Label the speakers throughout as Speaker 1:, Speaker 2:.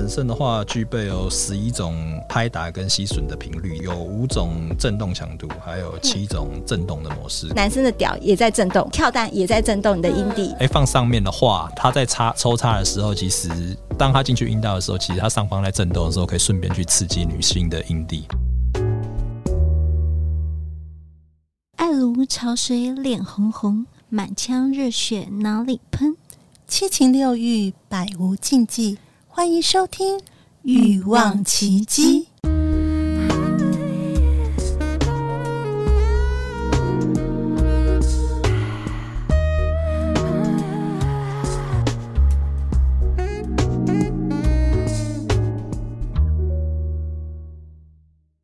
Speaker 1: 本身的话，具备有十一种拍打跟吸吮的频率，有五种震动强度，还有七种震动的模式。
Speaker 2: 男生的屌也在震动，跳蛋也在震动，你的阴蒂。
Speaker 1: 哎、欸，放上面的话，他在插抽插的时候，其实当他进去阴道的时候，其实他上方在震动的时候，可以顺便去刺激女性的阴蒂。
Speaker 3: 爱如潮水，脸红红，满腔热血哪里喷？
Speaker 4: 七情六欲，百无禁忌。欢迎收听《欲望奇迹》。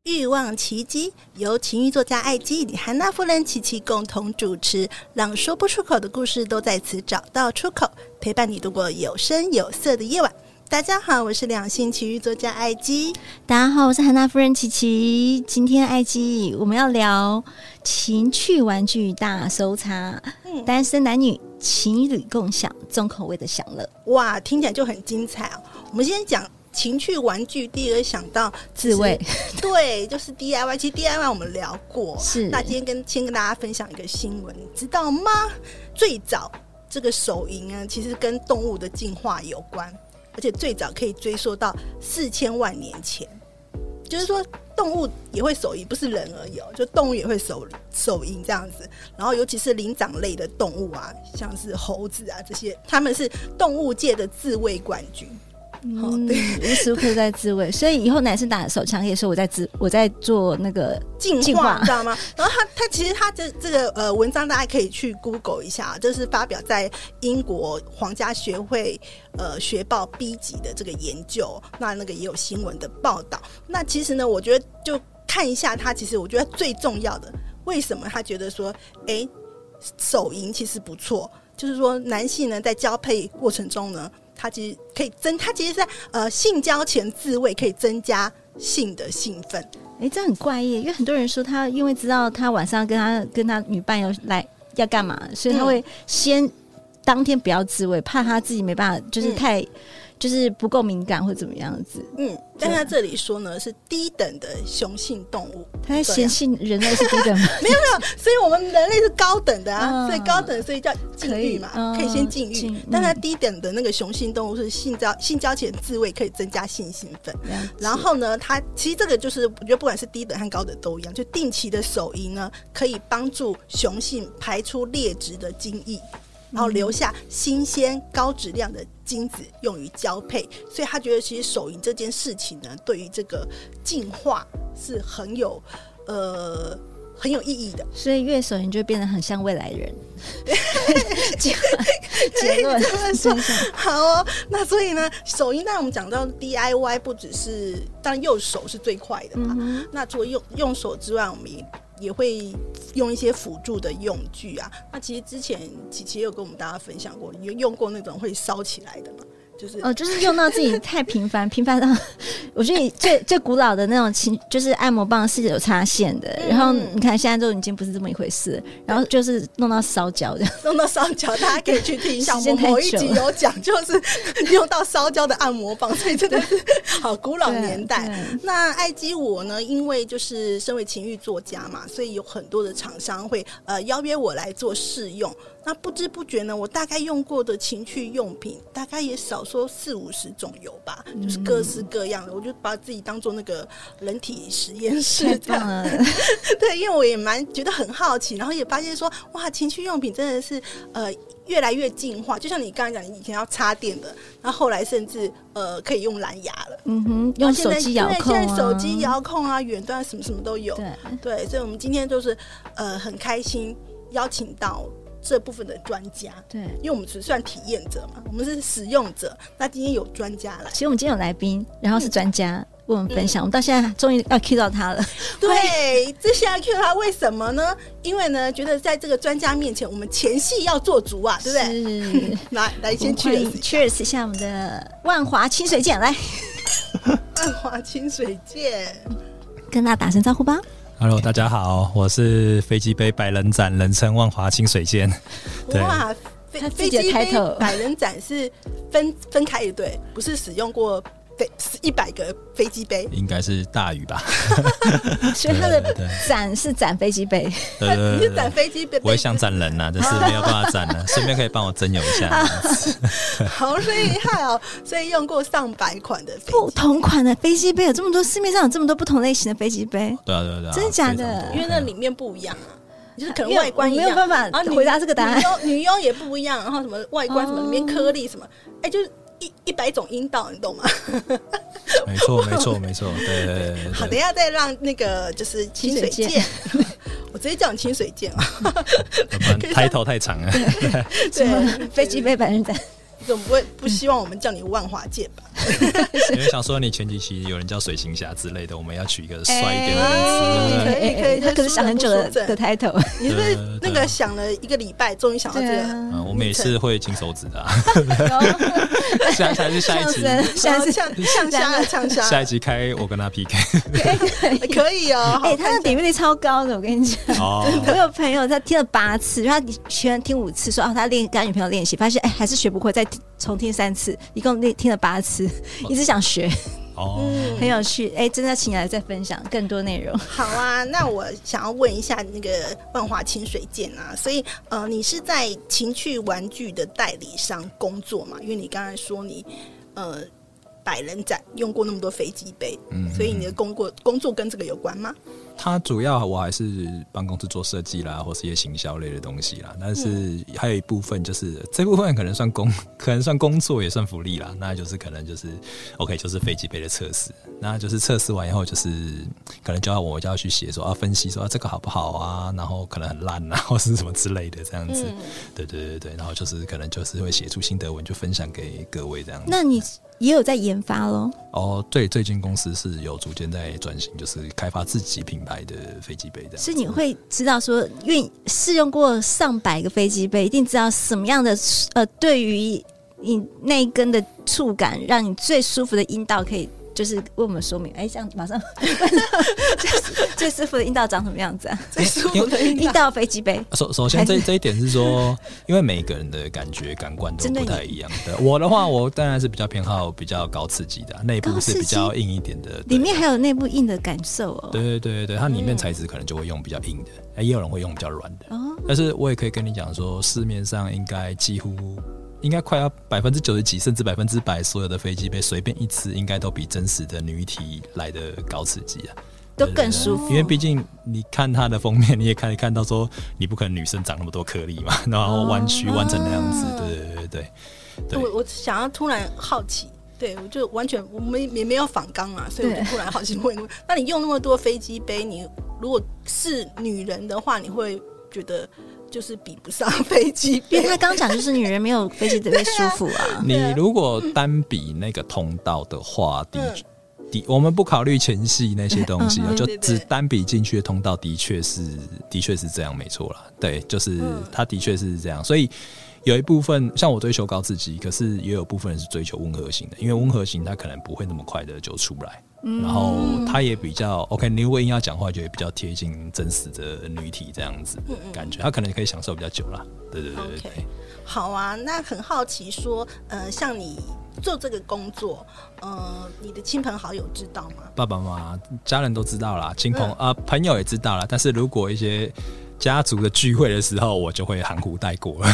Speaker 4: 欲望奇迹由情欲作家艾姬与汉娜夫人琪琪共同主持，让说不出口的故事都在此找到出口，陪伴你度过有声有色的夜晚。大家好，我是两性奇遇作家艾姬。
Speaker 2: 大家好，我是韩娜夫人琪琪。今天艾姬我们要聊情趣玩具大搜查，嗯，单身男女情侣共享重口味的享乐。
Speaker 4: 哇，听起来就很精彩哦。我们先讲。情趣玩具，第一个想到
Speaker 2: 自慰，
Speaker 4: 对，就是 DIY。其实 DIY 我们聊过，
Speaker 2: 是。
Speaker 4: 那今天跟先跟大家分享一个新闻，你知道吗？最早这个手淫啊，其实跟动物的进化有关，而且最早可以追溯到四千万年前。就是说，动物也会手淫，不是人而已哦，就动物也会手手淫这样子。然后，尤其是灵长类的动物啊，像是猴子啊这些，他们是动物界的自卫冠军。
Speaker 2: 嗯，对，无时无刻在自慰，所以以后男生打手枪可以说我在自我在做那个
Speaker 4: 进化，你知道吗？然后他他其实他这这个呃文章大家可以去 Google 一下，就是发表在英国皇家学会呃学报 B 级的这个研究，那那个也有新闻的报道。那其实呢，我觉得就看一下他，其实我觉得最重要的，为什么他觉得说，哎，手淫其实不错，就是说男性呢在交配过程中呢。他其实可以增，他其实在呃性交前自慰可以增加性的兴奋。
Speaker 2: 哎，这很怪异，因为很多人说他因为知道他晚上跟他跟他女伴要来要干嘛，所以他会先当天不要自慰，怕他自己没办法，就是太。嗯就是不够敏感或怎么样子，
Speaker 4: 嗯，但他这里说呢是低等的雄性动物，
Speaker 2: 他嫌弃人类是低等吗？
Speaker 4: 没有没有，所以我们人类是高等的啊，所以高等所以叫禁欲嘛，可以，可以先禁欲。但他低等的那个雄性动物是性交性交前自慰可以增加性兴奋，然后呢，他其实这个就是我觉得不管是低等和高等都一样，就定期的手淫呢可以帮助雄性排出劣质的精液。然后留下新鲜高质量的精子用于交配，所以他觉得其实手淫这件事情呢，对于这个进化是很有呃很有意义的。
Speaker 2: 所以越手淫就会变得很像未来人。结
Speaker 4: 结论 说好哦，那所以呢，手淫当然我们讲到 DIY 不只是，当然右手是最快的嘛。嗯、那除了用用手之外，我们也。也会用一些辅助的用具啊。那其实之前琪琪有跟我们大家分享过，你有用过那种会烧起来的吗？就是
Speaker 2: 哦，就是用到自己太频繁，频繁到我觉得你最最古老的那种情，就是按摩棒是有插线的。嗯、然后你看现在都已经不是这么一回事，然后就是弄到烧焦这样，
Speaker 4: 弄到烧焦，大家可以去听一下。我某一集有讲，就是用到烧焦的按摩棒，所以真的是好古老年代。那艾姬我呢，因为就是身为情欲作家嘛，所以有很多的厂商会呃邀约我来做试用。那不知不觉呢，我大概用过的情趣用品，大概也少说四五十种有吧，嗯、就是各式各样的。我就把自己当做那个人体实验室这样。对，因为我也蛮觉得很好奇，然后也发现说，哇，情趣用品真的是呃越来越进化。就像你刚才讲，你以前要插电的，然后后来甚至呃可以用蓝牙了。
Speaker 2: 嗯哼，用手机遥控、啊，
Speaker 4: 现在手机遥控啊，远端什么什么都有。对，对，所以我们今天就是呃很开心邀请到。这部分的专家，
Speaker 2: 对，
Speaker 4: 因为我们只算体验者嘛，我们是使用者。那今天有专家来，
Speaker 2: 其实我们今天有来宾，然后是专家为我们分享。嗯、我们到现在终于要 cue 到他了，
Speaker 4: 对，这现在 cue 他为什么呢？因为呢，觉得在这个专家面前，我们前戏要做足啊，对不对？来来，先
Speaker 2: cheers，cheers 一下我们的万华清水剑，来，
Speaker 4: 万华清水剑，
Speaker 2: 跟大家打声招呼吧。
Speaker 1: Hello，大家好，我是飞机杯百人展，人称万华清水剑。
Speaker 4: 哇，飞飞机杯百人展是分分开一对，不是使用过飞一百个飞机杯，
Speaker 1: 应该是大雨吧？
Speaker 2: 所以他的展是攒飞机杯，
Speaker 1: 对对对，
Speaker 4: 你是攒飞机杯，
Speaker 1: 我也想攒人呐，但是没有办法攒了，顺便可以帮我征友一下。
Speaker 4: 好厉害哦！所以用过上百款的
Speaker 2: 不同款的飞机杯，有这么多，市面上有这么多不同类型的飞机杯。
Speaker 1: 对啊对啊对啊，
Speaker 2: 真的假的？
Speaker 4: 因为那里面不一样啊，就是可能外观
Speaker 2: 没有办法回答这个答案。
Speaker 4: 女优也不一样，然后什么外观什么里面颗粒什么，哎，就是。一一百种阴道，你懂吗？
Speaker 1: 没错，没错，没错。对对对，对。
Speaker 4: 好，等一下再让那个就是清水剑，我直接叫你清水剑啊，
Speaker 1: 抬头太长了。
Speaker 2: 对，飞机杯百人斩。
Speaker 4: 总不会不希望我们叫你万华剑吧？
Speaker 1: 因为想说你前几期有人叫水行侠之类的，我们要取一个帅一点的名字。
Speaker 4: 可以可以，
Speaker 2: 他可是想很久的的 title。
Speaker 4: 你是不是那个想了一个礼拜，终于想到这个？
Speaker 1: 我每次会金手指的。下下是下一集，
Speaker 4: 下次像像虾像虾。
Speaker 1: 下一集开我跟他 PK，
Speaker 4: 可以哦。
Speaker 2: 哎，他的点阅率超高的，我跟你讲。我有朋友他听了八次，他学完听五次，说哦，他练跟女朋友练习，发现哎还是学不会，再。重听三次，一共练听了八次，一直想学
Speaker 1: 哦，
Speaker 2: 很有趣。哎、欸，真的请你来再分享更多内容。
Speaker 4: 好啊，那我想要问一下那个万华清水剑啊，所以呃，你是在情趣玩具的代理商工作嘛？因为你刚才说你呃百人展用过那么多飞机杯，嗯，所以你的工作工作跟这个有关吗？
Speaker 1: 它主要我还是帮公司做设计啦，或是一些行销类的东西啦。但是还有一部分就是这部分可能算工，可能算工作也算福利啦。那就是可能就是 OK，就是飞机杯的测试。那就是测试完以后，就是可能就要我就要去写说啊，分析说啊这个好不好啊，然后可能很烂啊，或是什么之类的这样子。嗯、对对对对，然后就是可能就是会写出心得文，就分享给各位这样子。
Speaker 2: 那你也有在研发喽？
Speaker 1: 哦，对，最近公司是有逐渐在转型，就是开发自己品牌的飞机杯这样。
Speaker 2: 所以你会知道说，因为试用过上百个飞机杯，一定知道什么样的呃，对于你那一根的触感，让你最舒服的阴道可以。就是为我们说明，哎，这样马上最舒服的阴道长什么样子啊？
Speaker 4: 最舒服的阴道
Speaker 2: 飞机杯。
Speaker 1: 首首先，这这一点是说，因为每个人的感觉感官都不太一样的。我的话，我当然是比较偏好比较高刺激的，内部是比较硬一点的。
Speaker 2: 里面还有内部硬的感受哦。
Speaker 1: 对对对对，它里面材质可能就会用比较硬的，哎，也有人会用比较软的。哦。但是我也可以跟你讲说，市面上应该几乎。应该快要百分之九十几，甚至百分之百，所有的飞机杯随便一次，应该都比真实的女体来的高刺激啊，
Speaker 2: 都更舒服。
Speaker 1: 因为毕竟你看它的封面，你也可以看到说，你不可能女生长那么多颗粒嘛，然后弯曲弯成那样子，对对对对，对。
Speaker 4: 我我想要突然好奇，对我就完全我们也没有反刚啊，所以我就突然好奇问一问，那你用那么多飞机杯，你如果是女人的话，你会觉得？就是比不上飞机杯，因
Speaker 2: 为他刚讲就是女人没有飞机杯 舒服啊。
Speaker 1: 你如果单比那个通道的话，的的，我们不考虑前戏那些东西啊，就只单比进去的通道，的确是的确是这样，没错啦。对，就是它的确是这样。所以有一部分像我追求高刺激，可是也有部分人是追求温和型的，因为温和型他可能不会那么快的就出来。然后他也比较 OK，你如果硬要讲话，就也比较贴近真实的女体这样子感觉，他可能可以享受比较久啦。对对对对，okay.
Speaker 4: 好啊。那很好奇说，呃，像你做这个工作，呃，你的亲朋好友知道吗？
Speaker 1: 爸爸妈妈、家人都知道啦，亲朋啊、朋友也知道啦。但是如果一些家族的聚会的时候，我就会含糊带过。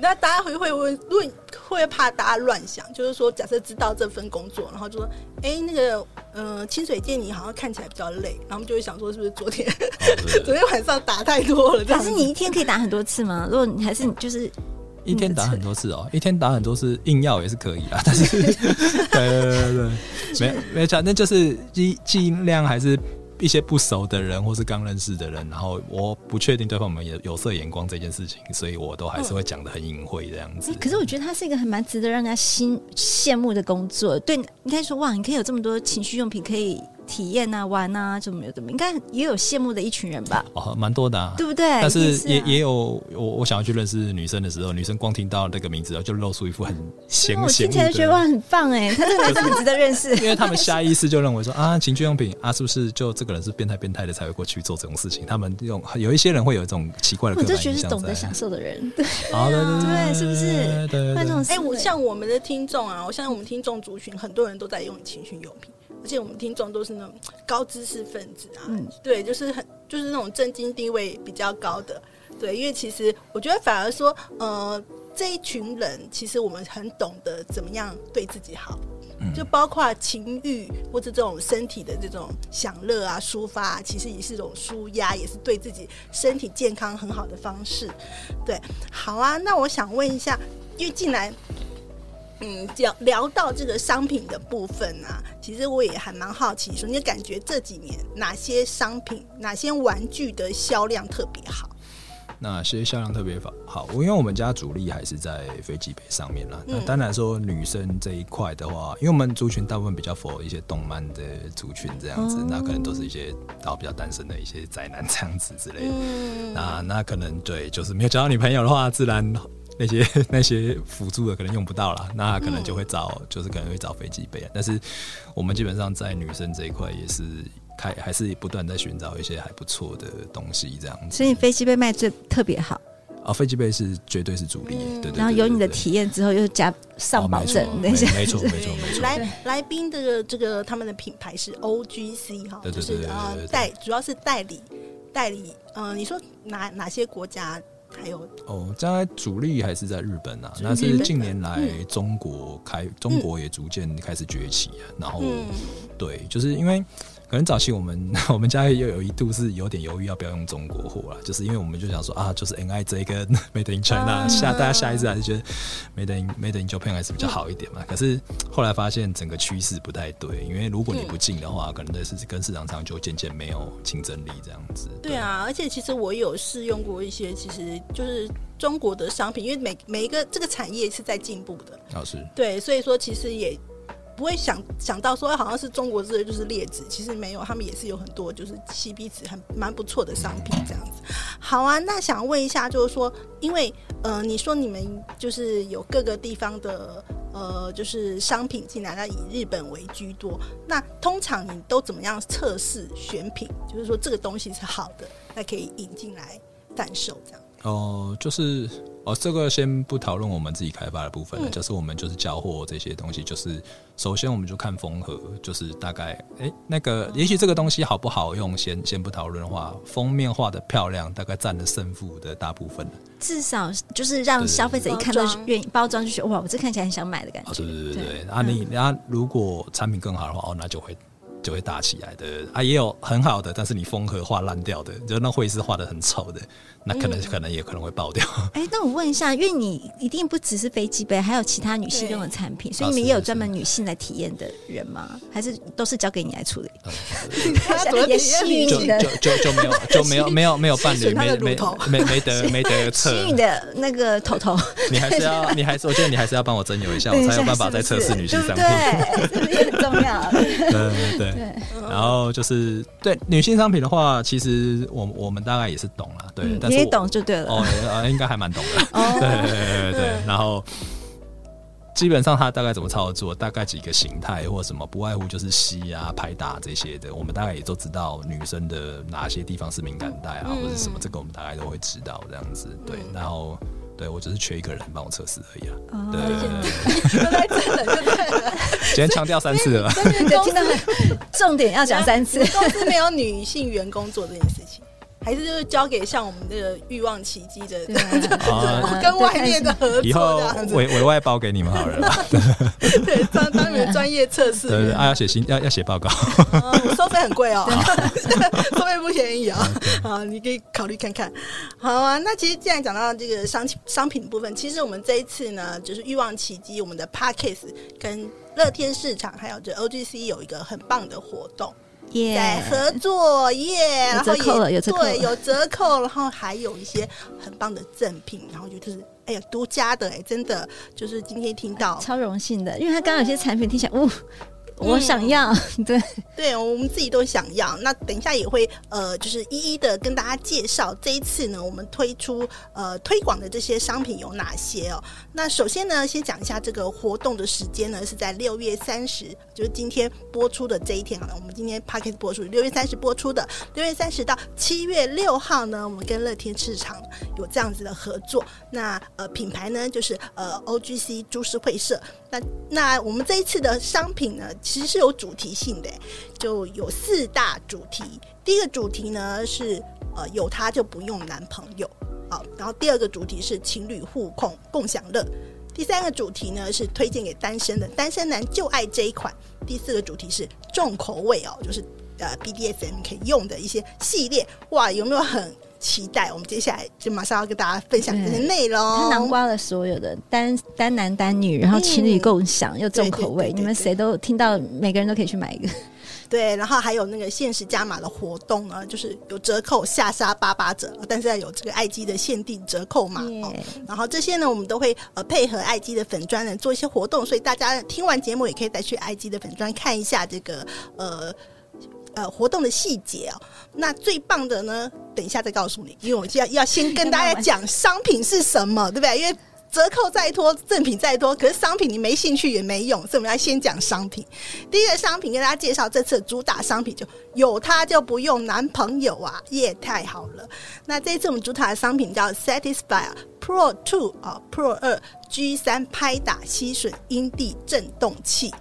Speaker 4: 那大家会会问，会会怕大家乱想，就是说，假设知道这份工作，然后就说，哎、欸，那个，呃，清水剑你好像看起来比较累，然后我们就会想说，是不是昨天、哦、昨天晚上打太多了？
Speaker 2: 可是你一天可以打很多次吗？如果你还是就是
Speaker 1: 一天打很多次哦，一天打很多次，硬要也是可以啊。但是，对对对对，没没错，那就是尽尽量还是。一些不熟的人，或是刚认识的人，然后我不确定对方有没有有色眼光这件事情，所以我都还是会讲的很隐晦这样子。
Speaker 2: 可是我觉得它是一个很蛮值得让人家心羡慕的工作。对，应该说哇，你可以有这么多情趣用品可以体验啊、玩啊，怎么有怎么，应该也有羡慕的一群人吧？
Speaker 1: 哦，蛮多的，啊，
Speaker 2: 对不对？
Speaker 1: 但是也
Speaker 2: 也，啊、
Speaker 1: 也有我，我想要去认识女生的时候，女生光听到那个名字，就露出一副很嫌嫌恶的。听
Speaker 2: 起来觉得哇，很棒哎，他这个男生很值得认识。
Speaker 1: 因为他们下意识就认为说啊，情趣用品啊，是不是就这个人是变态变态的才会过去做这种事情？他们用有一些人会有一种奇怪的，我
Speaker 2: 就觉得是懂得享受的人，对，
Speaker 1: 好的，对，
Speaker 2: 对，对，是不是？
Speaker 1: 对，
Speaker 2: 那种
Speaker 4: 哎，我像我们的听众啊，我相信我们听众族群很多人都在用情趣用品。而且我们听众都是那种高知识分子啊，嗯、对，就是很就是那种政经地位比较高的，对，因为其实我觉得反而说，呃，这一群人其实我们很懂得怎么样对自己好，嗯、就包括情欲或者这种身体的这种享乐啊、抒发啊，其实也是一种舒压，也是对自己身体健康很好的方式。对，好啊，那我想问一下，因为进来。嗯，聊聊到这个商品的部分啊，其实我也还蛮好奇，说你感觉这几年哪些商品、哪些玩具的销量特别好？
Speaker 1: 哪些销量特别好？好，因为我们家主力还是在飞机杯上面啦。嗯、那当然说女生这一块的话，因为我们族群大部分比较 for 一些动漫的族群这样子，嗯、那可能都是一些然后比较单身的一些宅男这样子之类的。嗯、那那可能对，就是没有交到女朋友的话，自然。那些 那些辅助的可能用不到了，那可能就会找，嗯、就是可能会找飞机杯。但是我们基本上在女生这一块也是开，还是不断在寻找一些还不错的东西这样子。
Speaker 2: 所以飞机杯卖最特别好
Speaker 1: 啊，飞机杯是绝对是主力。嗯、对，对，对，对，对，
Speaker 2: 然后有你的体验之后，又加上保证那些，
Speaker 1: 没错没错没错。
Speaker 4: 来来宾的这个他们的品牌是 OGC 哈，就是啊代主要是代理代理。嗯、呃，你说哪哪些国家？还有
Speaker 1: 哦，在主力还是在日本啊，那是近年来中国开，嗯、中国也逐渐开始崛起啊。然后，嗯、对，就是因为。可能早期我们 我们家又有一度是有点犹豫要不要用中国货了，就是因为我们就想说啊，就是 NIJ 跟 Made in China 下大家下一次还是觉得 Made in Made in Japan 还是比较好一点嘛。可是后来发现整个趋势不太对，因为如果你不进的话，可能的是跟市场上就渐渐没有竞争力这样子。
Speaker 4: 对啊，而且其实我有试用过一些，其实就是中国的商品，因为每每一个这个产业是在进步的，
Speaker 1: 老师
Speaker 4: 对，所以说其实也。不会想想到说好像是中国制的就是劣质，其实没有，他们也是有很多就是 CP 值很蛮不错的商品这样子。好啊，那想问一下，就是说，因为呃，你说你们就是有各个地方的呃，就是商品进来，那以日本为居多。那通常你都怎么样测试选品？就是说这个东西是好的，那可以引进来贩售这样。
Speaker 1: 哦、就是哦，这个先不讨论我们自己开发的部分了，就是我们就是交货这些东西，就是首先我们就看缝合，就是大概哎、欸、那个，也许这个东西好不好用，先先不讨论的话，封面画的漂亮，大概占了胜负的大部分。
Speaker 2: 至少就是让消费者一看到愿意包装，就觉得哇，我这看起来很想买的感觉。
Speaker 1: 对对对对，对啊你，你然后如果产品更好的话，哦，那就会。就会大起来的啊，也有很好的，但是你风格画烂掉的，就那绘师画的很丑的，那可能、嗯、可能也可能会爆掉。
Speaker 2: 哎、欸，那我问一下，因为你一定不只是飞机杯，还有其他女性用的产品，所以你们也有专门女性来体验的人吗？还是都是交给你来处理？也幸运的，
Speaker 1: 就就就没有就没有没有没有伴侣，没没没没得没得测。
Speaker 2: 幸运的那个头头，
Speaker 1: 你还是要你还是我觉得你还是要帮我征友一下，我才有办法再测试女性产品。
Speaker 2: 对，这也很重要。
Speaker 1: 对对。对，然后就是对女性商品的话，其实我我们大概也是懂了，对，但是
Speaker 2: 你也懂就对了。
Speaker 1: 哦，呃，应该还蛮懂的。哦，对对对对。然后基本上它大概怎么操作，大概几个形态或什么，不外乎就是吸啊、拍打这些的。我们大概也都知道女生的哪些地方是敏感带啊，或者什么，这个我们大概都会知道这样子。对，然后。对，我只是缺一个人帮我测试而已啊。哦、对对对，原来真的。今天强调三次了吧？
Speaker 2: 听到重点要讲三次。
Speaker 4: 公司没有女性员工做这件事情。还是就是交给像我们这个欲望奇迹的，跟外面的合作，以后
Speaker 1: 委委外包给你们好了。
Speaker 4: 对，当当你们专业测试。
Speaker 1: 对对，啊，要写新要要写报告。
Speaker 4: 收费很贵哦，收费不便宜啊。啊，你可以考虑看看。好啊，那其实既然讲到这个商商品部分，其实我们这一次呢，就是欲望奇迹我们的 Podcast 跟乐天市场还有这 OGC 有一个很棒的活动。在合作耶，然后也对有折扣，然后还有一些很棒的赠品，然后就是哎呀独家的哎，真的就是今天听到
Speaker 2: 超荣幸的，因为他刚刚有些产品听起来，呜，我想要，嗯、对
Speaker 4: 对，我们自己都想要。那等一下也会呃，就是一一的跟大家介绍这一次呢，我们推出呃推广的这些商品有哪些哦。那首先呢，先讲一下这个活动的时间呢，是在六月三十，就是今天播出的这一天好了。我们今天 Podcast 播出六月三十播出的，六月三十到七月六号呢，我们跟乐天市场有这样子的合作。那呃品牌呢，就是呃 OGC 株式会社。那那我们这一次的商品呢，其实是有主题性的，就有四大主题。第一个主题呢是呃有他就不用男朋友，好，然后第二个主题是情侣互控共享乐，第三个主题呢是推荐给单身的单身男就爱这一款，第四个主题是重口味哦，就是呃 BDSM 可以用的一些系列，哇，有没有很？期待我们接下来就马上要跟大家分享这些内容。
Speaker 2: 它囊括了所有的单单男单女，然后情侣共享、嗯、又重口味，你们谁都听到，每个人都可以去买一个。
Speaker 4: 对，然后还有那个限时加码的活动呢，就是有折扣下杀八八折，但是要有这个爱机的限定折扣码 Yeah.、哦。然后这些呢，我们都会呃配合爱机的粉砖呢做一些活动，所以大家听完节目也可以再去爱机的粉砖看一下这个呃。呃，活动的细节哦，那最棒的呢，等一下再告诉你，因为我就要 要先跟大家讲商品是什么，对不对？因为折扣再多，赠品再多，可是商品你没兴趣也没用，所以我们要先讲商品。第一个商品跟大家介绍，这次主打商品就有它就不用男朋友啊，耶，太好了。那这次我们主打的商品叫 Satisfyer Pro Two 啊，Pro 二 G 三拍打吸吮阴蒂震动器。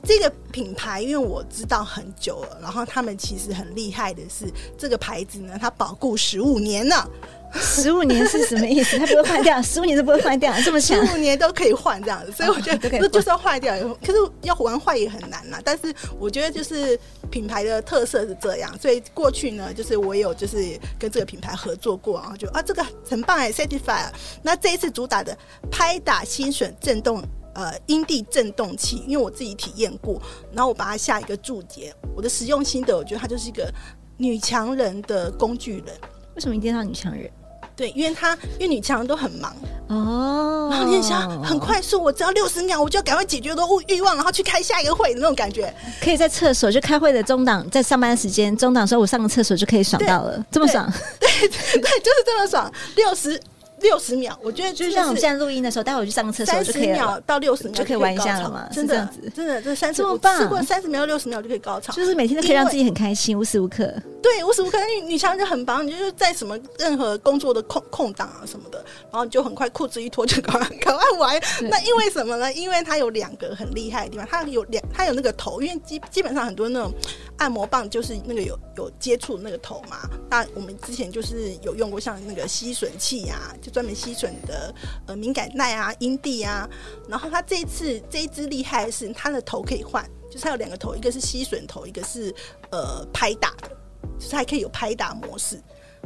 Speaker 4: 这个品牌，因为我知道很久了，然后他们其实很厉害的是，这个牌子呢，它保固十五年呢。
Speaker 2: 十五年是什么意思？它不会坏掉，十五年都不会坏掉，这么强？
Speaker 4: 十五年都可以换这样子，所以我觉得那就是要坏掉，可是要玩坏也很难呐。但是我觉得就是品牌的特色是这样，所以过去呢，就是我有就是跟这个品牌合作过，然后就啊这个很棒哎，Satisfyer。那这一次主打的拍打吸吮震动。呃，阴蒂震动器，因为我自己体验过，然后我把它下一个注解，我的使用心得，我觉得它就是一个女强人的工具人。
Speaker 2: 为什么一定要女强人？
Speaker 4: 对，因为她因为女强人都很忙
Speaker 2: 哦，
Speaker 4: 然后你想很快速，我只要六十秒，我就要赶快解决我的欲望，然后去开下一个会的那种感觉。
Speaker 2: 可以在厕所就开会的中档，在上班时间中档的时候，我上个厕所就可以爽到了，这么爽？
Speaker 4: 对对，对，就是这么爽，六十。六十秒，我觉得就
Speaker 2: 像我们现在录音的时候，待会儿去上个厕所
Speaker 4: 三十秒到六十秒
Speaker 2: 就可以玩一下了嘛？
Speaker 4: 真的，真的，这三十秒，试过三十秒到六十秒就可以高潮，
Speaker 2: 就是每天都可以让自己很开心，无时无刻。
Speaker 4: 对，无时无刻，女女强人就很棒，你就是在什么任何工作的空空档啊什么的，然后你就很快裤子一脱就赶快赶快玩。那因为什么呢？因为它有两个很厉害的地方，它有两，它有那个头，因为基基本上很多那种按摩棒就是那个有有接触那个头嘛。那我们之前就是有用过像那个吸吮器啊，就专门吸吮的。呃，敏感带啊，阴蒂啊，然后它这一次这一支厉害的是它的头可以换，就是它有两个头，一个是吸吮头，一个是呃拍打的，就是还可以有拍打模式。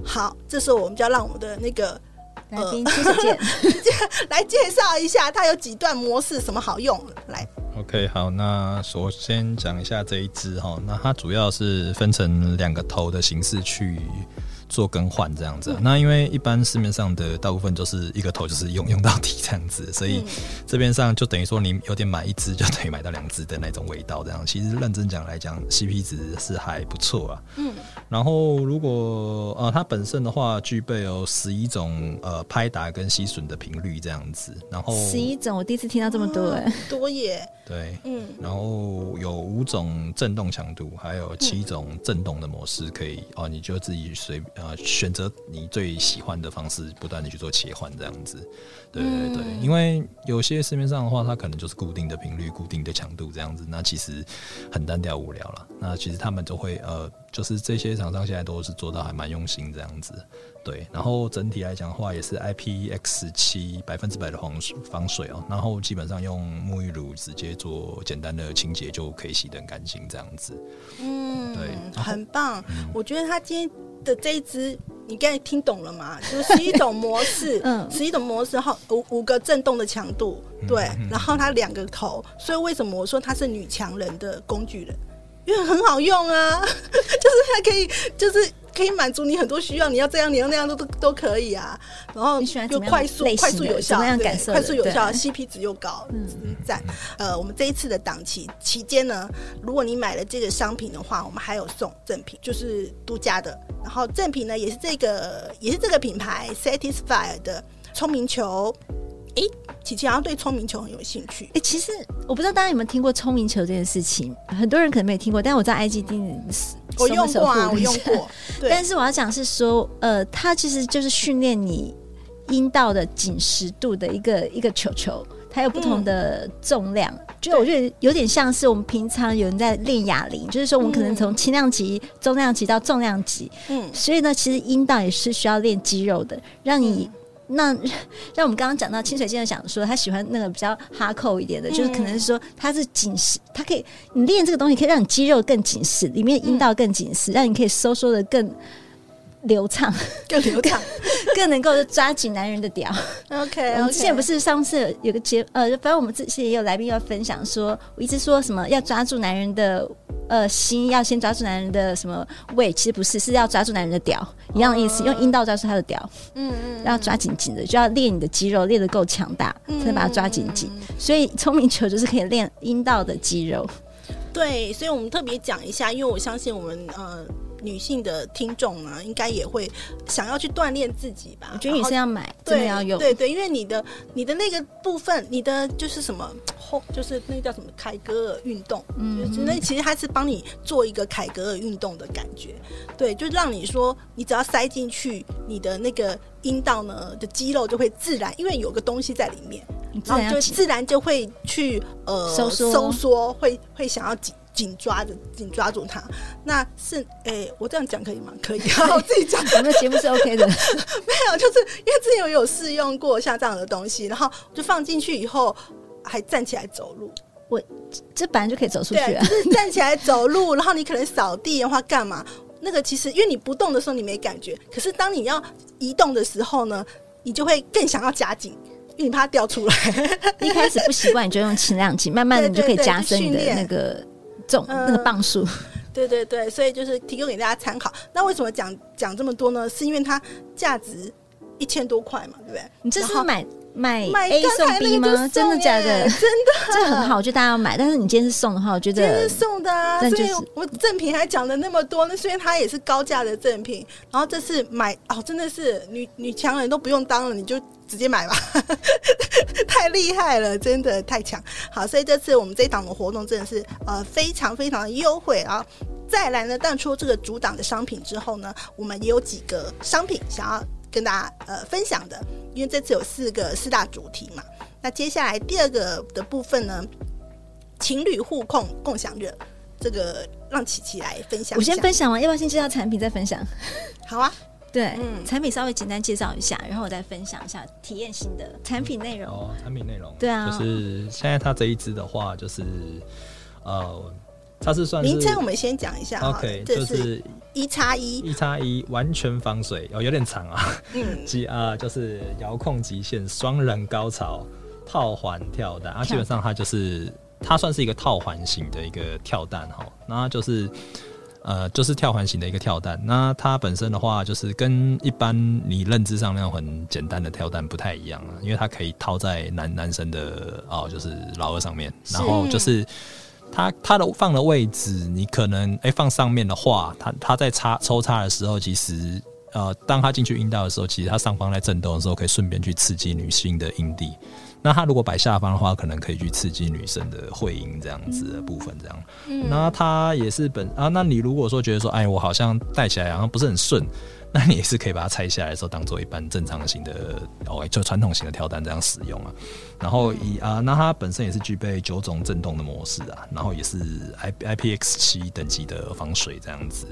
Speaker 4: 好，这时候我们就要让我们的那个
Speaker 2: 来宾介绍
Speaker 4: 来介绍一下它有几段模式，什么好用。来
Speaker 1: ，OK，好，那首先讲一下这一支哈，那它主要是分成两个头的形式去。做更换这样子，啊，那因为一般市面上的大部分就是一个头就是用用到底这样子，所以这边上就等于说你有点买一只就等于买到两只的那种味道，这样其实认真讲来讲，CP 值是还不错啊。嗯，然后如果呃它本身的话具备有十一种呃拍打跟吸吮的频率这样子，然后
Speaker 2: 十一种我第一次听到这么多哎，
Speaker 4: 嗯，多耶。
Speaker 1: 对，嗯，然后有五种震动强度，还有七种震动的模式可以哦，你就自己随。呃，选择你最喜欢的方式，不断的去做切换，这样子，对对对，嗯、因为有些市面上的话，它可能就是固定的频率、固定的强度这样子，那其实很单调无聊了。那其实他们都会呃，就是这些厂商现在都是做到还蛮用心这样子，对。然后整体来讲的话，也是 IPX 七百分之百的防防水哦，然后基本上用沐浴乳直接做简单的清洁就可以洗得很干净这样子，嗯，对，
Speaker 4: 很棒。嗯、我觉得他今天。的这一支，你刚才听懂了吗？就是十一种模式，嗯，十一种模式，后五五个震动的强度，对，然后它两个头，所以为什么我说它是女强人的工具人？因为很好用啊，就是它可以，就是可以满足你很多需要，你要这样，你要那样都都都可以啊。然后又快速、快速有效，对，快速有效，CP 值又高。嗯，在呃，我们这一次的档期期间呢，如果你买了这个商品的话，我们还有送赠品，就是独家的。然后赠品呢，也是这个，也是这个品牌 Satisfyer 的聪明球。哎，琪琪好像对聪明球很有兴趣。
Speaker 2: 哎，其实我不知道大家有没有听过聪明球这件事情，很多人可能没有听过，但我在 IGD
Speaker 4: 我用过啊，我用过。
Speaker 2: 但是我要讲是说，呃，它其实就是训练你阴道的紧实度的一个一个球球，它有不同的重量，嗯、就我觉得有点像是我们平常有人在练哑铃，就是说我们可能从轻量级、中量级到重量级，嗯，所以呢，其实阴道也是需要练肌肉的，让你。嗯那让我们刚刚讲到清水先生想说他喜欢那个比较哈扣一点的，嗯、就是可能是说他是紧实，他可以你练这个东西可以让你肌肉更紧实，里面阴道更紧实，嗯、让你可以收缩的更 流畅，
Speaker 4: 更流畅，
Speaker 2: 更能够抓紧男人的屌。
Speaker 4: OK，
Speaker 2: 我们之前不是上次有个节呃，反正我们之前也有来宾要分享说，我一直说什么要抓住男人的。呃，心要先抓住男人的什么胃？其实不是，是要抓住男人的屌，一样的意思。用阴道抓住他的屌，嗯嗯，要抓紧紧的，就要练你的肌肉，练得够强大，才能把它抓紧紧。所以聪明球就是可以练阴道的肌肉。
Speaker 4: 对，所以我们特别讲一下，因为我相信我们呃。女性的听众呢，应该也会想要去锻炼自己吧？
Speaker 2: 我觉得女生要买，
Speaker 4: 对，
Speaker 2: 要用，
Speaker 4: 对对，因为你的你的那个部分，你的就是什么后，就是那个叫什么凯格尔运动，嗯，就是那其实它是帮你做一个凯格尔运动的感觉，对，就让你说你只要塞进去，你的那个阴道呢的肌肉就会自然，因为有个东西在里面，然后就自然就会去呃收缩收缩，会会想要紧。紧抓着，紧抓住它。那是，诶、欸，我这样讲可以吗？可以，我自己讲。
Speaker 2: 我们的节目是 OK 的。
Speaker 4: 没有，就是因为之前我有试用过像这样的东西，然后就放进去以后，还站起来走路。
Speaker 2: 我这本来就可以走出去啊，
Speaker 4: 就是站起来走路，然后你可能扫地的话干嘛？那个其实因为你不动的时候你没感觉，可是当你要移动的时候呢，你就会更想要夹紧。因为你怕掉出来。
Speaker 2: 一开始不习惯，你就用轻量级，慢慢的你就可以加深你的那个。重那个磅数，
Speaker 4: 对对对，所以就是提供给大家参考。那为什么讲讲这么多呢？是因为它价值一千多块嘛，对不对？
Speaker 2: 你这是买买买 A 送 B 吗？真的假的？
Speaker 4: 真的，
Speaker 2: 这很好，我觉得大家要买。但是你今天是送的话，我觉得今天
Speaker 4: 是送的啊。所以我赠品还讲了那么多，那虽然它也是高价的赠品，然后这次买哦，真的是女女强人都不用当了，你就。直接买吧，太厉害了，真的太强。好，所以这次我们这一档的活动真的是呃非常非常的优惠啊。再来呢，淡出这个主档的商品之后呢，我们也有几个商品想要跟大家呃分享的，因为这次有四个四大主题嘛。那接下来第二个的部分呢，情侣互控共享热，这个让琪琪来分享。
Speaker 2: 我先分享完，要不要先介绍产品再分享？
Speaker 4: 好啊。
Speaker 2: 对，嗯，产品稍微简单介绍一下，然后我再分享一下体验型的产品内容。
Speaker 1: 哦，产品内容，
Speaker 2: 对啊，
Speaker 1: 就是现在它这一支的话，就是呃，它是算是
Speaker 4: 名称，我们先讲一下。
Speaker 1: OK，就是
Speaker 4: 一叉一，
Speaker 1: 一叉一完全防水。哦，有点长啊。嗯，极啊，就是遥控极限双人高潮套环跳弹啊，基本上它就是它算是一个套环型的一个跳弹哈，那就是。呃，就是跳环型的一个跳弹，那它本身的话，就是跟一般你认知上那种很简单的跳弹不太一样啊，因为它可以套在男男生的哦，就是老二上面，然后就是它它的放的位置，你可能哎、放上面的话，它它在插抽插的时候，其实呃，当它进去阴道的时候，其实它上方在震动的时候，可以顺便去刺激女性的阴蒂。那它如果摆下方的话，可能可以去刺激女生的会阴这样子的部分，这样。嗯，那它也是本啊，那你如果说觉得说，哎，我好像戴起来好像不是很顺。那你也是可以把它拆下来的时候，当做一般正常型的哦，就传统型的跳单这样使用啊。然后以啊，那它本身也是具备九种震动的模式啊，然后也是 I I P X 七等级的防水这样子，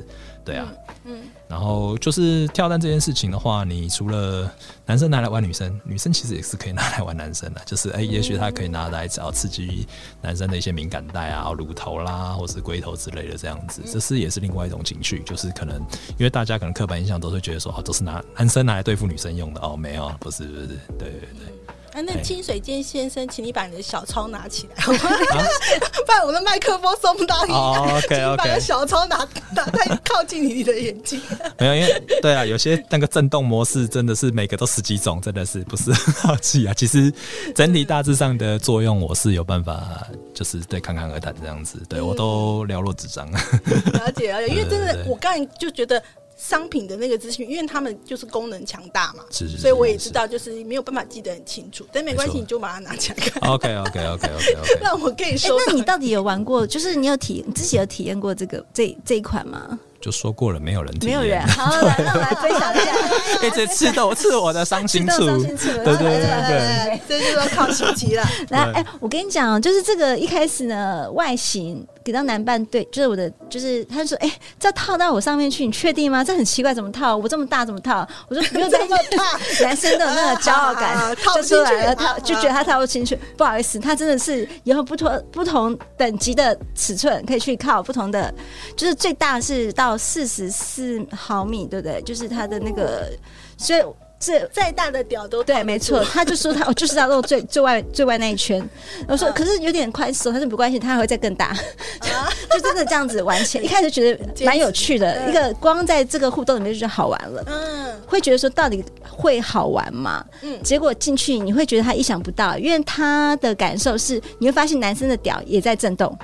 Speaker 1: 对啊，嗯。嗯然后就是跳蛋这件事情的话，你除了男生拿来玩女生，女生其实也是可以拿来玩男生的，就是哎，也许他可以拿来只要刺激男生的一些敏感带啊、乳头啦，或是龟头之类的这样子，这是也是另外一种情趣，就是可能因为大家可能刻板印象都。都会觉得说哦，都是拿男生拿来对付女生用的哦，没有，不是不是，对对对。
Speaker 4: 啊，那清水健先生，请你把你的小抄拿起来，好吗？不然我的麦克风收不到你。
Speaker 1: 哦，OK OK。
Speaker 4: 把小抄拿拿太靠近你的眼睛。
Speaker 1: 没有，因为对啊，有些那个震动模式真的是每个都十几种，真的是不是很好记啊？其实整体大致上的作用，我是有办法，就是对侃侃而谈这样子，对我都了若指掌。
Speaker 4: 了 解了解，因为真的，我刚才就觉得。商品的那个资讯，因为他们就是功能强大嘛，
Speaker 1: 是是是，
Speaker 4: 所以我也知道，就是没有办法记得很清楚，但没关系，你就把它拿起来看。
Speaker 1: OK OK OK OK OK。
Speaker 4: 那我可以说，
Speaker 2: 那你到底有玩过？就是你有体，你自己有体验过这个这这一款吗？
Speaker 1: 就说过了，没有人听，
Speaker 2: 没有人。好，来，让我来分享一下。
Speaker 1: 一直刺到刺我的伤心处，
Speaker 2: 伤心处。对对对对，
Speaker 4: 这就是要靠心机了。
Speaker 2: 来，哎，我跟你讲，就是这个一开始呢，外形。给到男伴对，就是我的，就是他就说，哎、欸，这套到我上面去，你确定吗？这很奇怪，怎么套？我这么大怎么套？我说不用 这么大，男生的那个骄傲感就出来了，他就觉得他套不进去。不好意思，他真的是以后不同不同等级的尺寸可以去靠不同的，就是最大是到四十四毫米，对不对？就是他的那个，所以。这
Speaker 4: 再大的屌都
Speaker 2: 对，没错。他就说他，我就是要露最最外最外那一圈。我说，可是有点宽松，他说没关系，他还会再更大。就真的这样子玩起来，一开始觉得蛮有趣的。一个光在这个互动里面就觉得好玩了。嗯，会觉得说到底会好玩吗？嗯，结果进去你会觉得他意想不到，因为他的感受是你会发现男生的屌也在震动。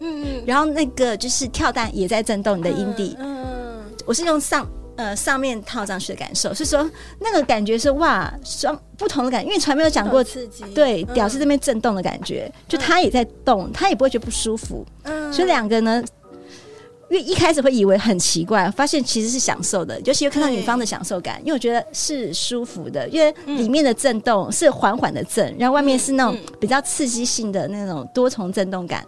Speaker 2: 嗯嗯，然后那个就是跳蛋也在震动你的阴蒂。嗯，我是用上。呃，上面套上去的感受，是说那个感觉是哇，双不同的感觉，因为从来没有讲过刺激，对，屌丝这边震动的感觉，就他也在动，他也不会觉得不舒服，嗯，所以两个呢。因为一开始会以为很奇怪，发现其实是享受的，尤其又看到女方的享受感，因为我觉得是舒服的，因为里面的震动是缓缓的震，然后外面是那种比较刺激性的那种多重震动感，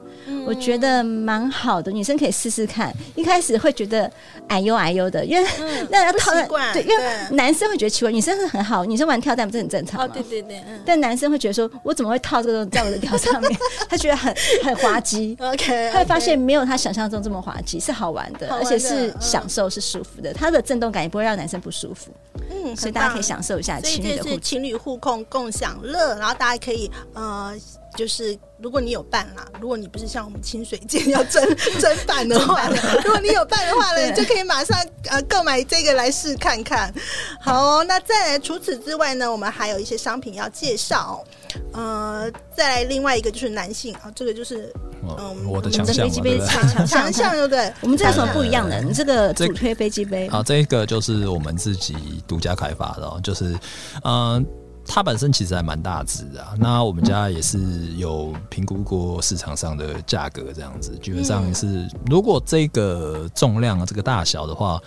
Speaker 2: 我觉得蛮好的，女生可以试试看。一开始会觉得哎呦哎呦的，因为 那要套对，因为男生会觉得奇怪，女生是很好，女生玩跳蛋不是很正常吗？
Speaker 4: 对对对，
Speaker 2: 但男生会觉得说，我怎么会套这个东西在我的屌上面？他觉得很很滑稽，OK，他会发现没有他想象中这么滑稽。是好玩的，而且是享受，是舒服的。它的震动感也不会让男生不舒服，嗯，所以大家可以享受一下情侣的互，
Speaker 4: 情侣互控共享乐，然后大家可以呃。就是如果你有伴啦，如果你不是像我们清水健 要真真伴的话，如果你有伴的话呢，你就可以马上呃购买这个来试看看。好哦，那再来除此之外呢，我们还有一些商品要介绍哦。呃，再来另外一个就是男性啊，这个就是
Speaker 1: 嗯我的强项嘛，
Speaker 2: 对不对？强项对不对？我们这有什么不一样的？你这个主推飞机杯
Speaker 1: 啊，这个就是我们自己独家开发的，哦，就是嗯。它本身其实还蛮大只的，那我们家也是有评估过市场上的价格，这样子基本上是，如果这个重量、这个大小的话，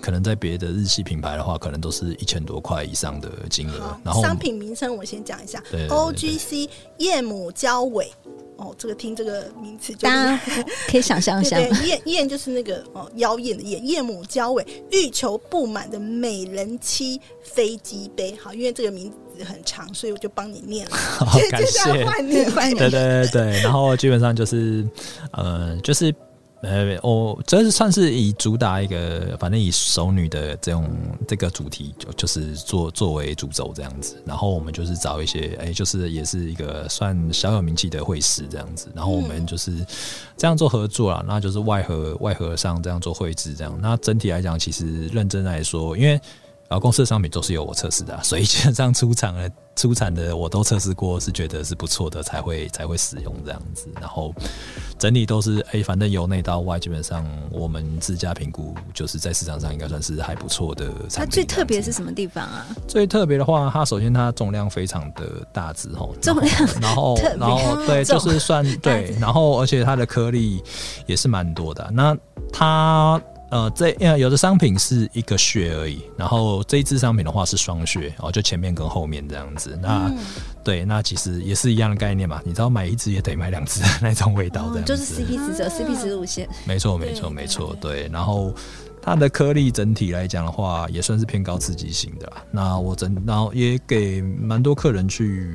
Speaker 1: 可能在别的日系品牌的话，可能都是一千多块以上的金额。然后
Speaker 4: 商品名称我先讲一下，OGC 夜母交尾。哦，这个听这个名词，大家
Speaker 2: 可以想象一下，
Speaker 4: 燕燕就是那个哦妖艳的燕，燕母交尾，欲求不满的美人妻飞机杯。好，因为这个名字很长，所以我就帮你念了。
Speaker 1: 好，感谢。换你，换你。对对对对，然后基本上就是，呃，就是。呃，我这是算是以主打一个，反正以熟女的这种这个主题，就就是作作为主轴这样子。然后我们就是找一些，哎、就是也是一个算小有名气的会师这样子。然后我们就是这样做合作啦，那就是外合外合上这样做绘制这样。那整体来讲，其实认真来说，因为。然后公司的商品都是由我测试的，啊，所以基本上出厂的 出产的我都测试过，是觉得是不错的，才会才会使用这样子。然后整体都是哎，反正由内到外，基本上我们自家评估，就是在市场上应该算是还不错的产品。它
Speaker 2: 最特别是什么地方啊？
Speaker 1: 最特别的话，它首先它重量非常的大只吼，
Speaker 2: 重量，
Speaker 1: 然后然后，然后对，就是算对，然后而且它的颗粒也是蛮多的。那它。呃，这有的商品是一个穴而已，然后这一支商品的话是双穴哦，就前面跟后面这样子。那、嗯、对，那其实也是一样的概念嘛。你知道买一支也得买两支的那种味道，这样子、哦、
Speaker 2: 就是 CP 值者、嗯、CP 值路线。
Speaker 1: 没错，没错，没错。对，然后它的颗粒整体来讲的话，也算是偏高刺激型的啦。那我整，然后也给蛮多客人去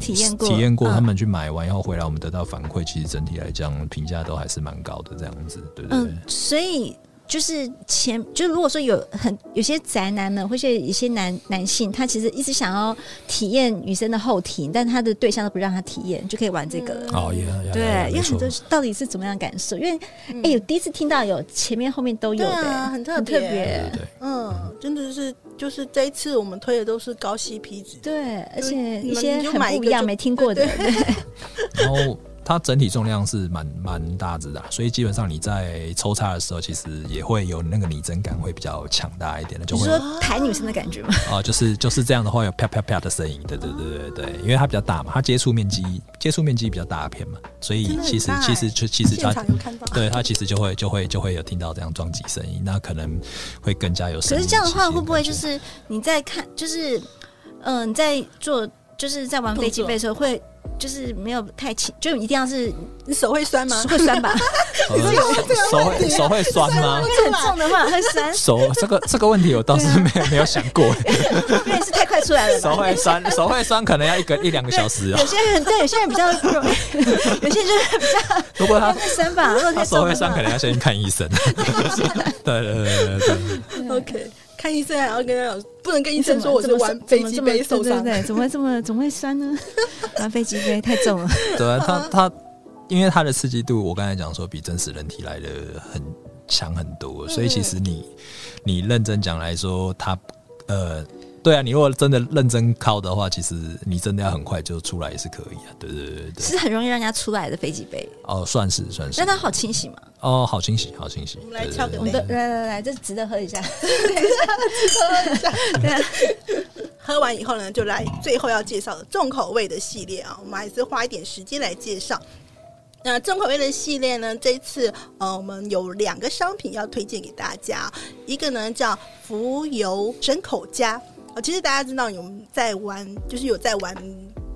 Speaker 2: 体验过，
Speaker 1: 体验过，他们去买完以后回来，我们得到反馈，其实整体来讲评价都还是蛮高的，这样子，对不对，对？
Speaker 2: 嗯，所以。就是前，就如果说有很有些宅男们，或者一些男男性，他其实一直想要体验女生的后庭，但他的对象都不让他体验，就可以玩这个。了。
Speaker 1: 哦，也
Speaker 2: 对，因为很多到底是怎么样感受？因为哎，有第一次听到有前面后面都有的，
Speaker 4: 很特
Speaker 1: 别，
Speaker 4: 嗯，真的是就是这一次我们推的都是高 CP 值，
Speaker 2: 对，而且一些很不一样没听过的，
Speaker 1: 然后。它整体重量是蛮蛮大只的，所以基本上你在抽插的时候，其实也会有那个拟真感，会比较强大一点的。就会
Speaker 2: 说抬女生的感觉吗？
Speaker 1: 哦，就是就是这样的话，有啪啪啪的声音。对对对对对，因为它比较大嘛，它接触面积接触面积比较大片嘛，所以其实其实就其实它对它其实就会就会就会有听到这样撞击声音，那可能会更加有声音。
Speaker 2: 可是这样的话，会不会就是你在看，就是嗯、呃，你在做，就是在玩飞机飞的时候会？就是没有太轻，就一定要是
Speaker 4: 你手会酸吗？
Speaker 2: 会酸吧？
Speaker 1: 手会手会酸吗？
Speaker 2: 很重的话会酸。
Speaker 1: 手这个这个问题我倒是没有没有想过，
Speaker 2: 因为是太快出来了。
Speaker 1: 手会酸，手会酸可能要一个一两个小时啊。
Speaker 2: 有些人对，有些人比较有些人就是比较。
Speaker 1: 如果他
Speaker 2: 酸吧，如果
Speaker 1: 他手会酸，可能要先去看医生。对对对对对。
Speaker 4: OK。看医生还要跟他讲，不能跟医生说我是玩飞机杯受伤，
Speaker 2: 对，怎么会这么怎么会酸呢？玩飞机杯太重了。
Speaker 1: 对啊，他他因为他的刺激度，我刚才讲说比真实人体来的很强很多，所以其实你你认真讲来说，他呃。对啊，你如果真的认真靠的话，其实你真的要很快就出来也是可以啊。对对对对，
Speaker 2: 是很容易让人家出来的飞机杯
Speaker 1: 哦，算是算是。
Speaker 2: 那它好清洗吗？
Speaker 1: 哦，好清洗，好清洗。
Speaker 4: 我们来敲个杯，
Speaker 2: 我们来来来，这值得喝一下，
Speaker 4: 喝一下。对，喝完以后呢，就来最后要介绍的重口味的系列啊，我们还是花一点时间来介绍。那重口味的系列呢，这一次呃，我们有两个商品要推荐给大家，一个呢叫浮游神口家。其实大家知道有在玩，就是有在玩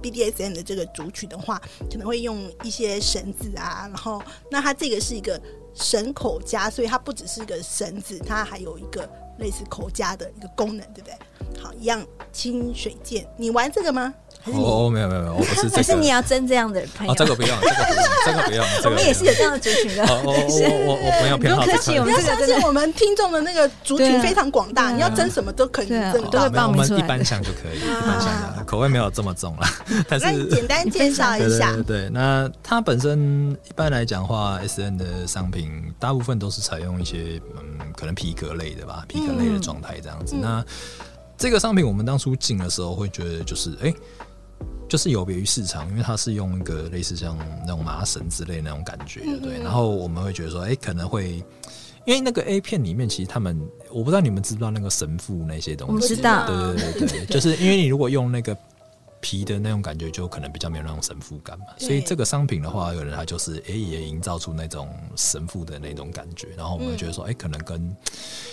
Speaker 4: BDSM 的这个主曲的话，可能会用一些绳子啊，然后那它这个是一个绳口夹，所以它不只是一个绳子，它还有一个类似口夹的一个功能，对不对？好，一样清水剑，你玩这个吗？
Speaker 1: 哦，没有没有没有，我不是。
Speaker 2: 可是你要争这样的朋友。
Speaker 1: 这个不用，这个不用，这个不用。
Speaker 2: 我们也是有这样的族群的。
Speaker 1: 我我我 不要偏好。
Speaker 2: 不客气，我们这个
Speaker 4: 相信我们听众的那个族群非常广大，你要争什么都可以争，
Speaker 2: 都会报名出来。
Speaker 1: 一般想就可以，一般想的口味没有这么重了。但是
Speaker 4: 简单介绍一下。
Speaker 1: 对对，那它本身一般来讲的话，S N 的商品大部分都是采用一些嗯，可能皮革类的吧，皮革类的状态这样子。那这个商品我们当初进的时候会觉得就是哎。就是有别于市场，因为它是用一个类似像那种麻绳之类的那种感觉，对，对。然后我们会觉得说，哎、欸，可能会，因为那个 A 片里面，其实他们，我不知道你们知不知道那个神父那些东西，
Speaker 2: 我们知道，
Speaker 1: 对对对对，就是因为你如果用那个。皮的那种感觉就可能比较没有那种神父感嘛，所以这个商品的话，有人他就是哎、欸、也营造出那种神父的那种感觉，然后我们觉得说哎、欸、可能跟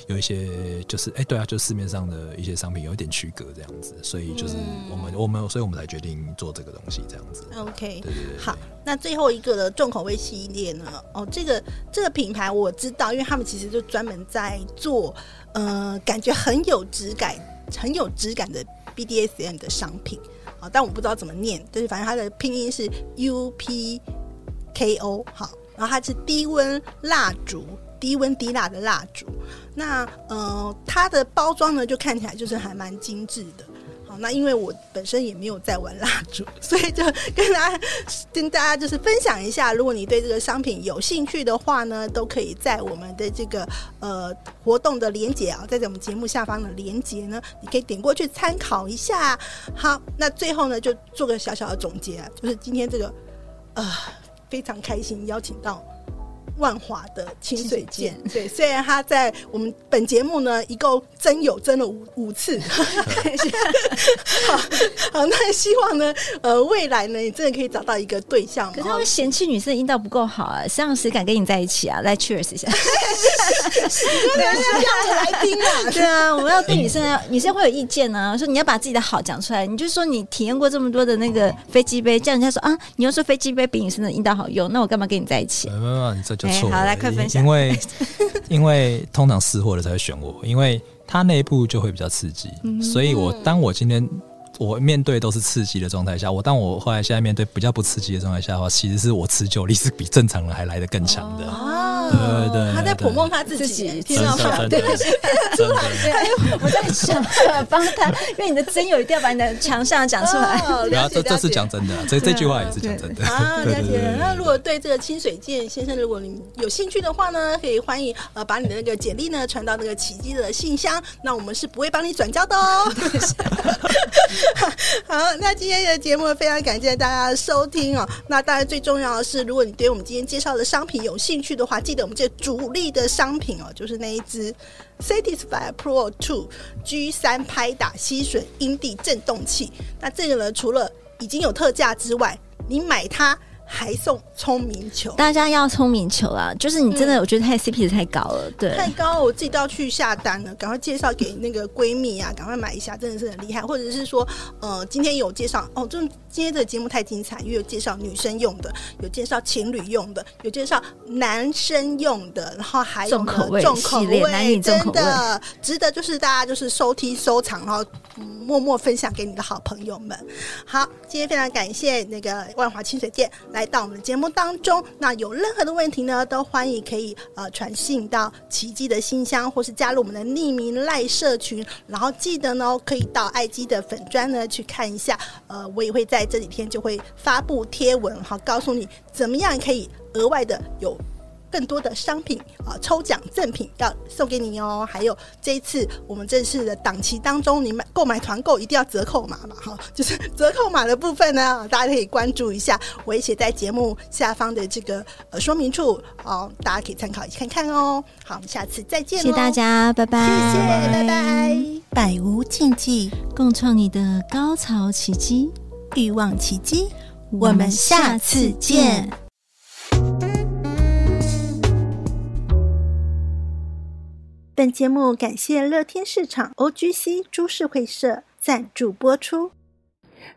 Speaker 1: 有一些就是哎、欸、对啊，就市面上的一些商品有一点区隔这样子，所以就是我们我们所以我们才决定做这个东西这样子。
Speaker 4: OK，
Speaker 1: 对对对。
Speaker 4: 好，那最后一个的重口味系列呢？哦，这个这个品牌我知道，因为他们其实就专门在做呃感觉很有质感、很有质感的 BDSM 的商品。啊，但我不知道怎么念，就是反正它的拼音是 U P K O 好，然后它是低温蜡烛，低温低蜡的蜡烛。那呃，它的包装呢，就看起来就是还蛮精致的。那因为我本身也没有在玩蜡烛，所以就跟大家跟大家就是分享一下，如果你对这个商品有兴趣的话呢，都可以在我们的这个呃活动的连接啊，在我们节目下方的连接呢，你可以点过去参考一下。好，那最后呢，就做个小小的总结，就是今天这个呃非常开心邀请到。万华的清水剑，对，虽然他在我们本节目呢，一共征友征了五五次，好，好，那希望呢，呃，未来呢，你真的可以找到一个对象。
Speaker 2: 可是他会嫌弃女生阴道不够好啊，这样谁敢跟你在一起啊？来 cheers 一下，
Speaker 4: 对啊，这样来听啊，
Speaker 2: 对啊，我们要对女生，女生会有意见呢、啊，说你要把自己的好讲出来，你就说你体验过这么多的那个飞机杯，叫人家说啊，你又说飞机杯比女生的阴道好用，那我干嘛跟你在一起？
Speaker 1: 没有没有，你这就。
Speaker 2: 欸、好，来快分享。
Speaker 1: 因为 因为通常试货的才会选我，因为他那一部就会比较刺激，嗯、所以我当我今天我面对都是刺激的状态下，我当我后来现在面对比较不刺激的状态下的话，其实是我持久力是比正常人还来得更强的。哦对对，
Speaker 4: 他在捧梦他自己，听到吗？
Speaker 1: 对，真的。
Speaker 2: 我在想 帮他，因为你的真友一定要把你的强项讲出来。
Speaker 1: 然后这这是讲真的，这这句话也是讲真的
Speaker 4: 啊。了解。那如果对这个清水健先生，如果你有兴趣的话呢，可以欢迎呃把你的那个简历呢传到那个奇迹的信箱，那我们是不会帮你转交的哦。好，那今天的节目非常感谢大家的收听哦。那当然最重要的是，如果你对我们今天介绍的商品有兴趣的话，记得我们这主力的商品哦，就是那一只 Satisfy Pro Two G 三拍打吸水阴蒂震动器。那这个呢，除了已经有特价之外，你买它。还送聪明球，
Speaker 2: 大家要聪明球啊！就是你真的，我觉得太 CP 值太高了，对，
Speaker 4: 太高，我自己都要去下单了，赶快介绍给那个闺蜜啊，赶快买一下，真的是很厉害。或者是说，呃，今天有介绍哦，这今天的节目太精彩，因为有介绍女生用的，有介绍情侣用的，有介绍男生用的，然后还有
Speaker 2: 重口味
Speaker 4: 重口味，真的值得，就是大家就是收听收藏，然后默默分享给你的好朋友们。好，今天非常感谢那个万华清水店来到我们的节目当中，那有任何的问题呢，都欢迎可以呃传信到奇迹的信箱，或是加入我们的匿名赖社群。然后记得呢，可以到爱基的粉砖呢去看一下。呃，我也会在这几天就会发布贴文，哈告诉你怎么样可以额外的有。更多的商品啊，抽奖赠品要送给你哦。还有这一次我们这次的档期当中，你买购买团购一定要折扣码嘛，哈，就是折扣码的部分呢，大家可以关注一下，我也写在节目下方的这个呃说明处哦，大家可以参考一看看哦。好，我们下次再见，
Speaker 2: 谢谢大家，拜拜，
Speaker 4: 谢谢，拜拜，
Speaker 3: 百无禁忌，
Speaker 2: 共创你的高潮奇迹，
Speaker 3: 欲望奇迹，我们下次见。
Speaker 4: 本节目感谢乐天市场 OGC 株式会社赞助播出。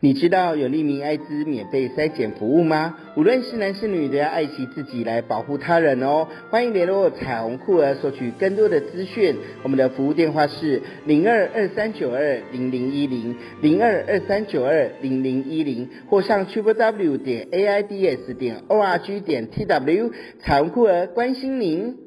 Speaker 5: 你知道有利民艾滋免费筛检服务吗？无论是男是女，都要爱惜自己来保护他人哦。欢迎联络彩虹酷儿索取更多的资讯。我们的服务电话是零二二三九二零零一零零二二三九二零零一零，或上 triple w 点 aids 点 org 点 tw。彩虹酷儿关心您。